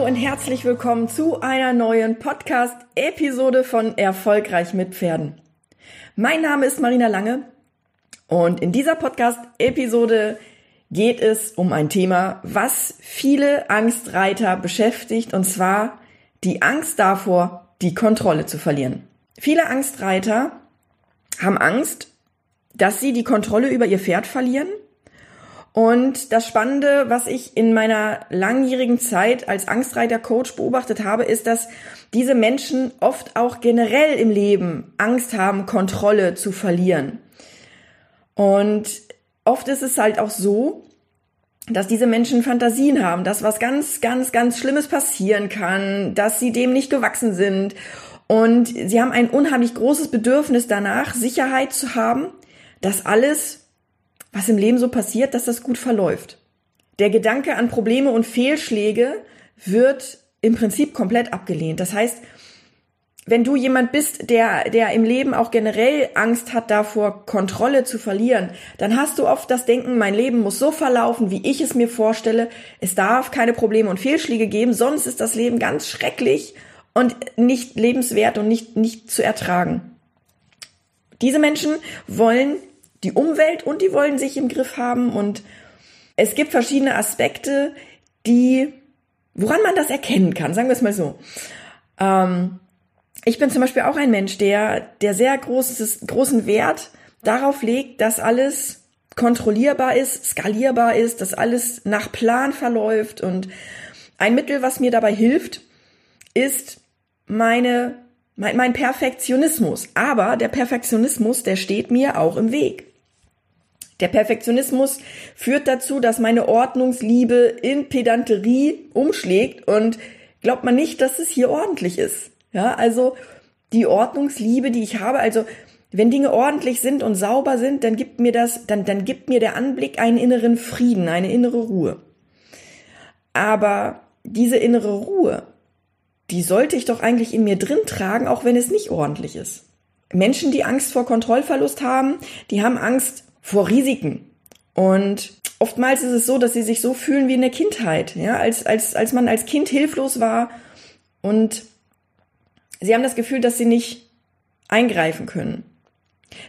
Hallo und herzlich willkommen zu einer neuen Podcast-Episode von Erfolgreich mit Pferden. Mein Name ist Marina Lange und in dieser Podcast-Episode geht es um ein Thema, was viele Angstreiter beschäftigt, und zwar die Angst davor, die Kontrolle zu verlieren. Viele Angstreiter haben Angst, dass sie die Kontrolle über ihr Pferd verlieren. Und das Spannende, was ich in meiner langjährigen Zeit als Angstreiter-Coach beobachtet habe, ist, dass diese Menschen oft auch generell im Leben Angst haben, Kontrolle zu verlieren. Und oft ist es halt auch so, dass diese Menschen Fantasien haben, dass was ganz, ganz, ganz Schlimmes passieren kann, dass sie dem nicht gewachsen sind. Und sie haben ein unheimlich großes Bedürfnis danach, Sicherheit zu haben, dass alles, was im Leben so passiert, dass das gut verläuft. Der Gedanke an Probleme und Fehlschläge wird im Prinzip komplett abgelehnt. Das heißt, wenn du jemand bist, der, der im Leben auch generell Angst hat davor, Kontrolle zu verlieren, dann hast du oft das Denken, mein Leben muss so verlaufen, wie ich es mir vorstelle. Es darf keine Probleme und Fehlschläge geben, sonst ist das Leben ganz schrecklich und nicht lebenswert und nicht, nicht zu ertragen. Diese Menschen wollen die Umwelt und die wollen sich im Griff haben und es gibt verschiedene Aspekte, die, woran man das erkennen kann, sagen wir es mal so. Ähm, ich bin zum Beispiel auch ein Mensch, der, der sehr großes, großen Wert darauf legt, dass alles kontrollierbar ist, skalierbar ist, dass alles nach Plan verläuft und ein Mittel, was mir dabei hilft, ist meine, mein, mein Perfektionismus. Aber der Perfektionismus, der steht mir auch im Weg. Der Perfektionismus führt dazu, dass meine Ordnungsliebe in Pedanterie umschlägt und glaubt man nicht, dass es hier ordentlich ist. Ja, also die Ordnungsliebe, die ich habe, also wenn Dinge ordentlich sind und sauber sind, dann gibt mir das, dann, dann gibt mir der Anblick einen inneren Frieden, eine innere Ruhe. Aber diese innere Ruhe, die sollte ich doch eigentlich in mir drin tragen, auch wenn es nicht ordentlich ist. Menschen, die Angst vor Kontrollverlust haben, die haben Angst vor Risiken. Und oftmals ist es so, dass sie sich so fühlen wie in der Kindheit, ja, als, als, als man als Kind hilflos war und Sie haben das Gefühl, dass sie nicht eingreifen können.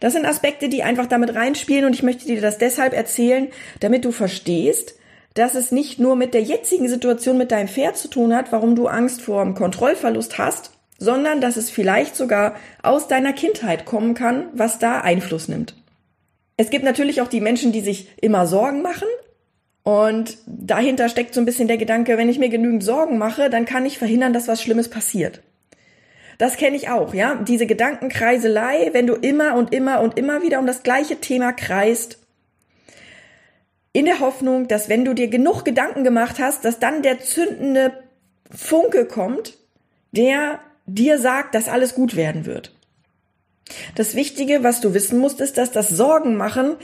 Das sind Aspekte, die einfach damit reinspielen und ich möchte dir das deshalb erzählen, damit du verstehst, dass es nicht nur mit der jetzigen Situation mit deinem Pferd zu tun hat, warum du Angst vor dem Kontrollverlust hast, sondern dass es vielleicht sogar aus deiner Kindheit kommen kann, was da Einfluss nimmt. Es gibt natürlich auch die Menschen, die sich immer Sorgen machen. Und dahinter steckt so ein bisschen der Gedanke, wenn ich mir genügend Sorgen mache, dann kann ich verhindern, dass was Schlimmes passiert. Das kenne ich auch, ja. Diese Gedankenkreiselei, wenn du immer und immer und immer wieder um das gleiche Thema kreist, in der Hoffnung, dass wenn du dir genug Gedanken gemacht hast, dass dann der zündende Funke kommt, der dir sagt, dass alles gut werden wird. Das Wichtige, was du wissen musst, ist, dass das Sorgen machen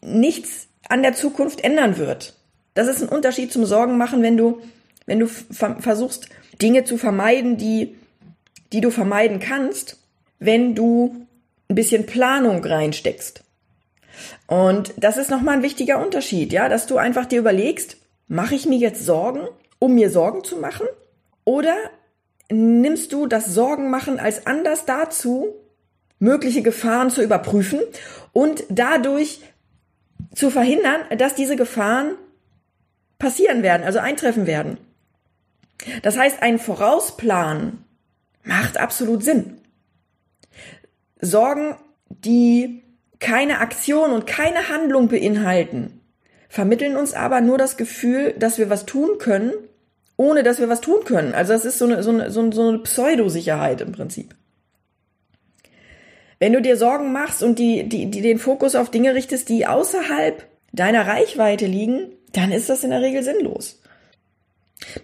nichts an der Zukunft ändern wird. Das ist ein Unterschied zum Sorgen machen, wenn du, wenn du versuchst, Dinge zu vermeiden, die die du vermeiden kannst, wenn du ein bisschen Planung reinsteckst. Und das ist nochmal ein wichtiger Unterschied, ja, dass du einfach dir überlegst, mache ich mir jetzt Sorgen, um mir Sorgen zu machen? Oder nimmst du das Sorgenmachen als Anlass dazu, mögliche Gefahren zu überprüfen und dadurch zu verhindern, dass diese Gefahren passieren werden, also eintreffen werden. Das heißt, ein Vorausplan Macht absolut Sinn. Sorgen, die keine Aktion und keine Handlung beinhalten, vermitteln uns aber nur das Gefühl, dass wir was tun können, ohne dass wir was tun können. Also das ist so eine, so eine, so eine Pseudosicherheit im Prinzip. Wenn du dir Sorgen machst und die, die, die den Fokus auf Dinge richtest, die außerhalb deiner Reichweite liegen, dann ist das in der Regel sinnlos.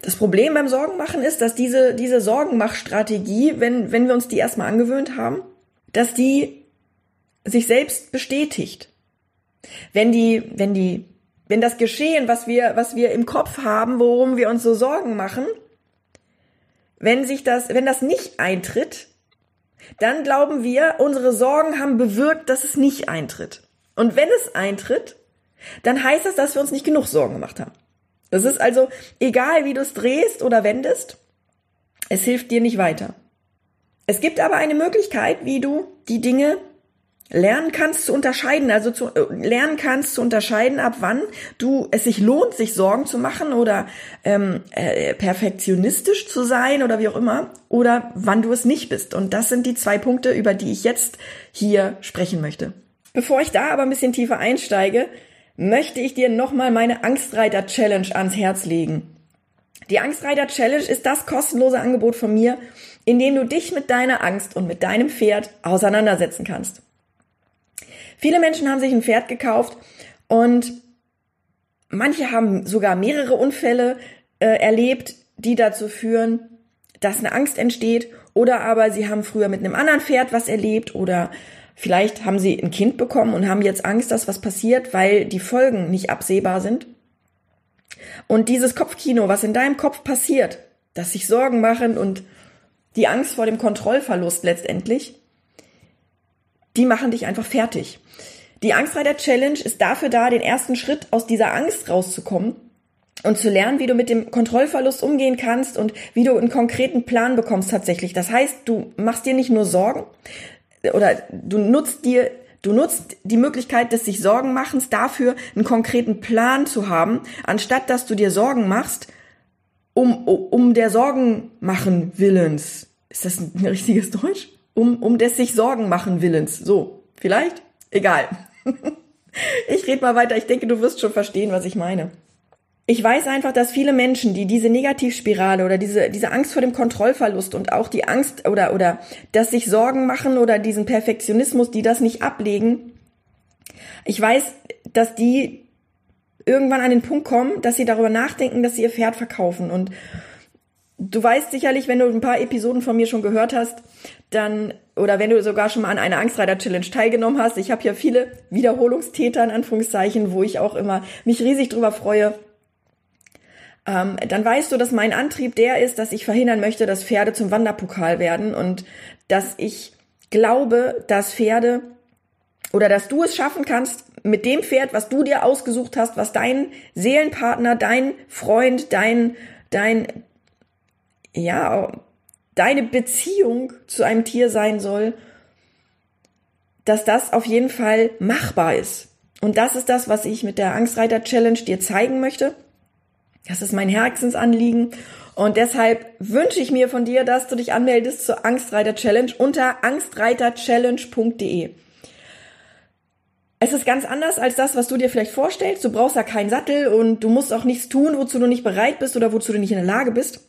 Das Problem beim Sorgenmachen ist, dass diese, diese Sorgenmachstrategie, wenn, wenn wir uns die erstmal angewöhnt haben, dass die sich selbst bestätigt. Wenn die, wenn die, wenn das Geschehen, was wir, was wir im Kopf haben, worum wir uns so Sorgen machen, wenn sich das, wenn das nicht eintritt, dann glauben wir, unsere Sorgen haben bewirkt, dass es nicht eintritt. Und wenn es eintritt, dann heißt das, dass wir uns nicht genug Sorgen gemacht haben. Das ist also egal, wie du es drehst oder wendest, es hilft dir nicht weiter. Es gibt aber eine Möglichkeit, wie du die Dinge lernen kannst zu unterscheiden, also zu, äh, lernen kannst zu unterscheiden, ab wann du es sich lohnt, sich Sorgen zu machen oder ähm, äh, perfektionistisch zu sein oder wie auch immer, oder wann du es nicht bist. Und das sind die zwei Punkte, über die ich jetzt hier sprechen möchte. Bevor ich da aber ein bisschen tiefer einsteige, möchte ich dir nochmal meine Angstreiter Challenge ans Herz legen. Die Angstreiter Challenge ist das kostenlose Angebot von mir, in dem du dich mit deiner Angst und mit deinem Pferd auseinandersetzen kannst. Viele Menschen haben sich ein Pferd gekauft und manche haben sogar mehrere Unfälle äh, erlebt, die dazu führen, dass eine Angst entsteht oder aber sie haben früher mit einem anderen Pferd was erlebt oder Vielleicht haben sie ein Kind bekommen und haben jetzt Angst, dass was passiert, weil die Folgen nicht absehbar sind. Und dieses Kopfkino, was in deinem Kopf passiert, das sich Sorgen machen und die Angst vor dem Kontrollverlust letztendlich, die machen dich einfach fertig. Die Angstreiter Challenge ist dafür da, den ersten Schritt aus dieser Angst rauszukommen und zu lernen, wie du mit dem Kontrollverlust umgehen kannst und wie du einen konkreten Plan bekommst tatsächlich. Das heißt, du machst dir nicht nur Sorgen, oder du nutzt dir Du nutzt die Möglichkeit des sich Sorgen machens dafür, einen konkreten Plan zu haben, anstatt dass du dir Sorgen machst, um, um der Sorgen machen Willens. Ist das ein richtiges Deutsch? Um, um des sich Sorgen machen Willens. So, vielleicht? Egal. ich rede mal weiter. Ich denke, du wirst schon verstehen, was ich meine. Ich weiß einfach, dass viele Menschen, die diese Negativspirale oder diese, diese Angst vor dem Kontrollverlust und auch die Angst oder, oder das sich Sorgen machen oder diesen Perfektionismus, die das nicht ablegen, ich weiß, dass die irgendwann an den Punkt kommen, dass sie darüber nachdenken, dass sie ihr Pferd verkaufen. Und du weißt sicherlich, wenn du ein paar Episoden von mir schon gehört hast, dann oder wenn du sogar schon mal an einer Angstreiter Challenge teilgenommen hast, ich habe ja viele Wiederholungstäter in Anführungszeichen, wo ich auch immer mich riesig drüber freue, ähm, dann weißt du, dass mein Antrieb der ist, dass ich verhindern möchte, dass Pferde zum Wanderpokal werden und dass ich glaube, dass Pferde oder dass du es schaffen kannst, mit dem Pferd, was du dir ausgesucht hast, was dein Seelenpartner, dein Freund, dein, dein, ja, deine Beziehung zu einem Tier sein soll, dass das auf jeden Fall machbar ist. Und das ist das, was ich mit der Angstreiter Challenge dir zeigen möchte. Das ist mein Herzensanliegen. Und deshalb wünsche ich mir von dir, dass du dich anmeldest zur Angstreiter Challenge unter angstreiterchallenge.de. Es ist ganz anders als das, was du dir vielleicht vorstellst. Du brauchst ja keinen Sattel und du musst auch nichts tun, wozu du nicht bereit bist oder wozu du nicht in der Lage bist.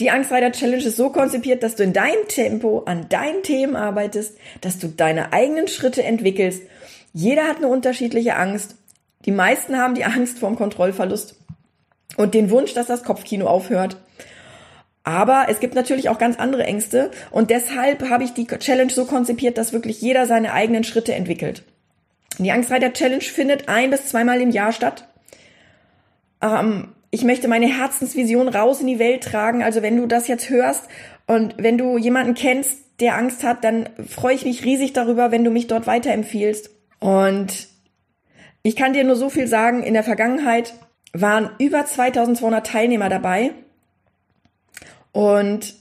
Die Angstreiter Challenge ist so konzipiert, dass du in deinem Tempo an deinen Themen arbeitest, dass du deine eigenen Schritte entwickelst. Jeder hat eine unterschiedliche Angst. Die meisten haben die Angst vorm Kontrollverlust und den Wunsch, dass das Kopfkino aufhört. Aber es gibt natürlich auch ganz andere Ängste und deshalb habe ich die Challenge so konzipiert, dass wirklich jeder seine eigenen Schritte entwickelt. Die Angstreiter Challenge findet ein bis zweimal im Jahr statt. Ähm, ich möchte meine Herzensvision raus in die Welt tragen. Also wenn du das jetzt hörst und wenn du jemanden kennst, der Angst hat, dann freue ich mich riesig darüber, wenn du mich dort weiterempfiehlst. Und ich kann dir nur so viel sagen, in der Vergangenheit waren über 2200 Teilnehmer dabei. Und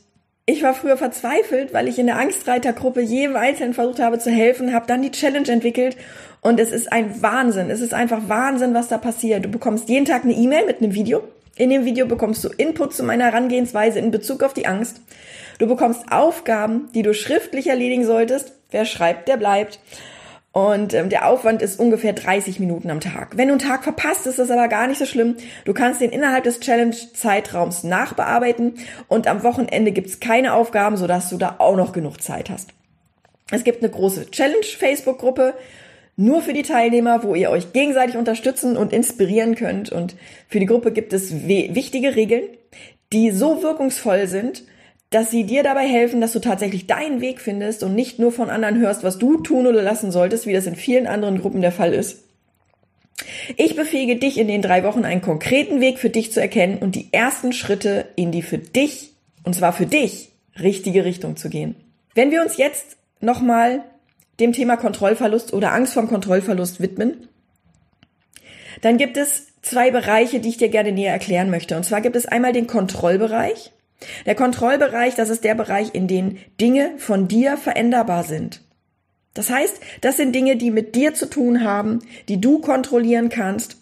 ich war früher verzweifelt, weil ich in der Angstreitergruppe jedem Einzelnen versucht habe zu helfen, habe dann die Challenge entwickelt und es ist ein Wahnsinn. Es ist einfach Wahnsinn, was da passiert. Du bekommst jeden Tag eine E-Mail mit einem Video. In dem Video bekommst du Input zu meiner Herangehensweise in Bezug auf die Angst. Du bekommst Aufgaben, die du schriftlich erledigen solltest. Wer schreibt, der bleibt. Und ähm, der Aufwand ist ungefähr 30 Minuten am Tag. Wenn du einen Tag verpasst, ist das aber gar nicht so schlimm. Du kannst den innerhalb des Challenge-Zeitraums nachbearbeiten und am Wochenende gibt's keine Aufgaben, sodass du da auch noch genug Zeit hast. Es gibt eine große Challenge-Facebook-Gruppe, nur für die Teilnehmer, wo ihr euch gegenseitig unterstützen und inspirieren könnt. Und für die Gruppe gibt es wichtige Regeln, die so wirkungsvoll sind, dass sie dir dabei helfen, dass du tatsächlich deinen Weg findest und nicht nur von anderen hörst, was du tun oder lassen solltest, wie das in vielen anderen Gruppen der Fall ist. Ich befähige dich in den drei Wochen einen konkreten Weg für dich zu erkennen und die ersten Schritte in die für dich, und zwar für dich, richtige Richtung zu gehen. Wenn wir uns jetzt nochmal dem Thema Kontrollverlust oder Angst vorm Kontrollverlust widmen, dann gibt es zwei Bereiche, die ich dir gerne näher erklären möchte. Und zwar gibt es einmal den Kontrollbereich der Kontrollbereich, das ist der Bereich, in dem Dinge von dir veränderbar sind. Das heißt, das sind Dinge, die mit dir zu tun haben, die du kontrollieren kannst.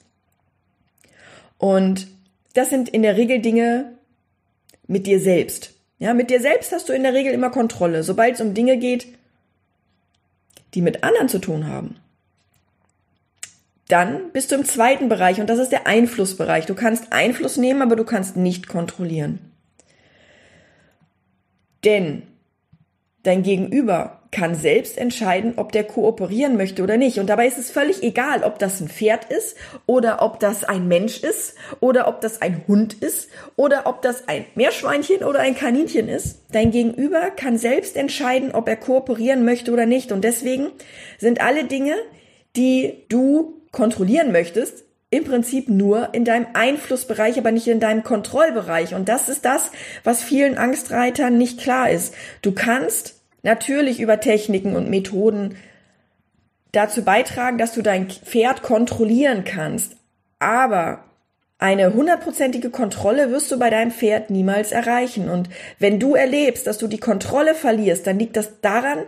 Und das sind in der Regel Dinge mit dir selbst. Ja, mit dir selbst hast du in der Regel immer Kontrolle, sobald es um Dinge geht, die mit anderen zu tun haben. Dann bist du im zweiten Bereich und das ist der Einflussbereich. Du kannst Einfluss nehmen, aber du kannst nicht kontrollieren. Denn dein Gegenüber kann selbst entscheiden, ob der kooperieren möchte oder nicht. Und dabei ist es völlig egal, ob das ein Pferd ist oder ob das ein Mensch ist oder ob das ein Hund ist oder ob das ein Meerschweinchen oder ein Kaninchen ist. Dein Gegenüber kann selbst entscheiden, ob er kooperieren möchte oder nicht. Und deswegen sind alle Dinge, die du kontrollieren möchtest, im Prinzip nur in deinem Einflussbereich, aber nicht in deinem Kontrollbereich. Und das ist das, was vielen Angstreitern nicht klar ist. Du kannst natürlich über Techniken und Methoden dazu beitragen, dass du dein Pferd kontrollieren kannst. Aber eine hundertprozentige Kontrolle wirst du bei deinem Pferd niemals erreichen. Und wenn du erlebst, dass du die Kontrolle verlierst, dann liegt das daran,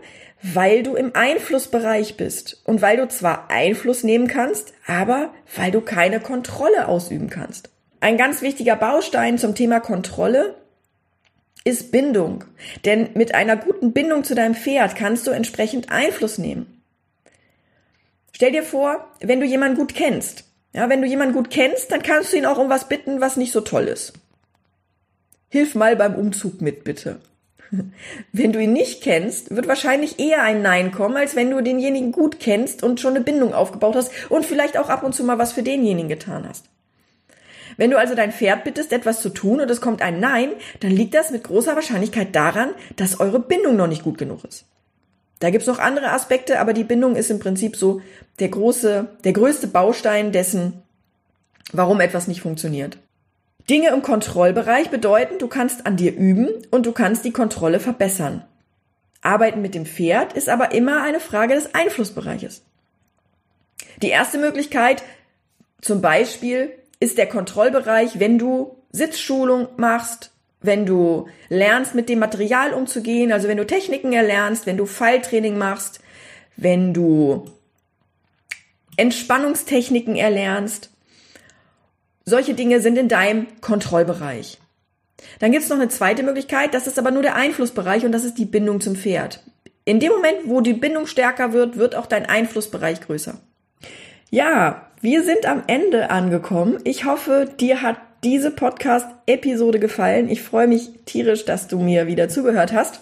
weil du im Einflussbereich bist und weil du zwar Einfluss nehmen kannst, aber weil du keine Kontrolle ausüben kannst. Ein ganz wichtiger Baustein zum Thema Kontrolle ist Bindung. Denn mit einer guten Bindung zu deinem Pferd kannst du entsprechend Einfluss nehmen. Stell dir vor, wenn du jemanden gut kennst. Ja, wenn du jemanden gut kennst, dann kannst du ihn auch um was bitten, was nicht so toll ist. Hilf mal beim Umzug mit, bitte. Wenn du ihn nicht kennst, wird wahrscheinlich eher ein Nein kommen, als wenn du denjenigen gut kennst und schon eine Bindung aufgebaut hast und vielleicht auch ab und zu mal was für denjenigen getan hast. Wenn du also dein Pferd bittest, etwas zu tun und es kommt ein Nein, dann liegt das mit großer Wahrscheinlichkeit daran, dass eure Bindung noch nicht gut genug ist. Da gibt's noch andere Aspekte, aber die Bindung ist im Prinzip so der große, der größte Baustein dessen, warum etwas nicht funktioniert. Dinge im Kontrollbereich bedeuten, du kannst an dir üben und du kannst die Kontrolle verbessern. Arbeiten mit dem Pferd ist aber immer eine Frage des Einflussbereiches. Die erste Möglichkeit, zum Beispiel, ist der Kontrollbereich, wenn du Sitzschulung machst, wenn du lernst, mit dem Material umzugehen, also wenn du Techniken erlernst, wenn du Falltraining machst, wenn du Entspannungstechniken erlernst, solche Dinge sind in deinem Kontrollbereich. Dann gibt es noch eine zweite Möglichkeit, das ist aber nur der Einflussbereich und das ist die Bindung zum Pferd. In dem Moment, wo die Bindung stärker wird, wird auch dein Einflussbereich größer. Ja, wir sind am Ende angekommen. Ich hoffe, dir hat diese Podcast-Episode gefallen. Ich freue mich tierisch, dass du mir wieder zugehört hast.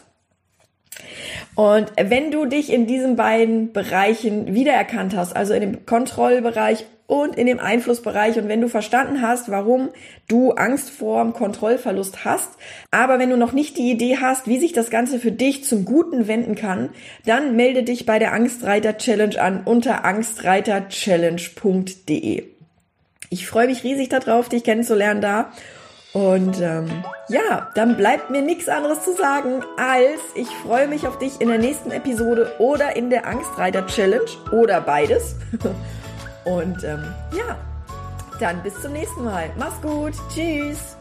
Und wenn du dich in diesen beiden Bereichen wiedererkannt hast, also in dem Kontrollbereich und in dem Einflussbereich und wenn du verstanden hast, warum du Angst vor dem Kontrollverlust hast, aber wenn du noch nicht die Idee hast, wie sich das Ganze für dich zum Guten wenden kann, dann melde dich bei der Angstreiter Challenge an unter angstreiterchallenge.de. Ich freue mich riesig darauf, dich kennenzulernen da. Und ähm, ja, dann bleibt mir nichts anderes zu sagen, als ich freue mich auf dich in der nächsten Episode oder in der Angstreiter Challenge oder beides. Und ähm, ja, dann bis zum nächsten Mal. Mach's gut. Tschüss.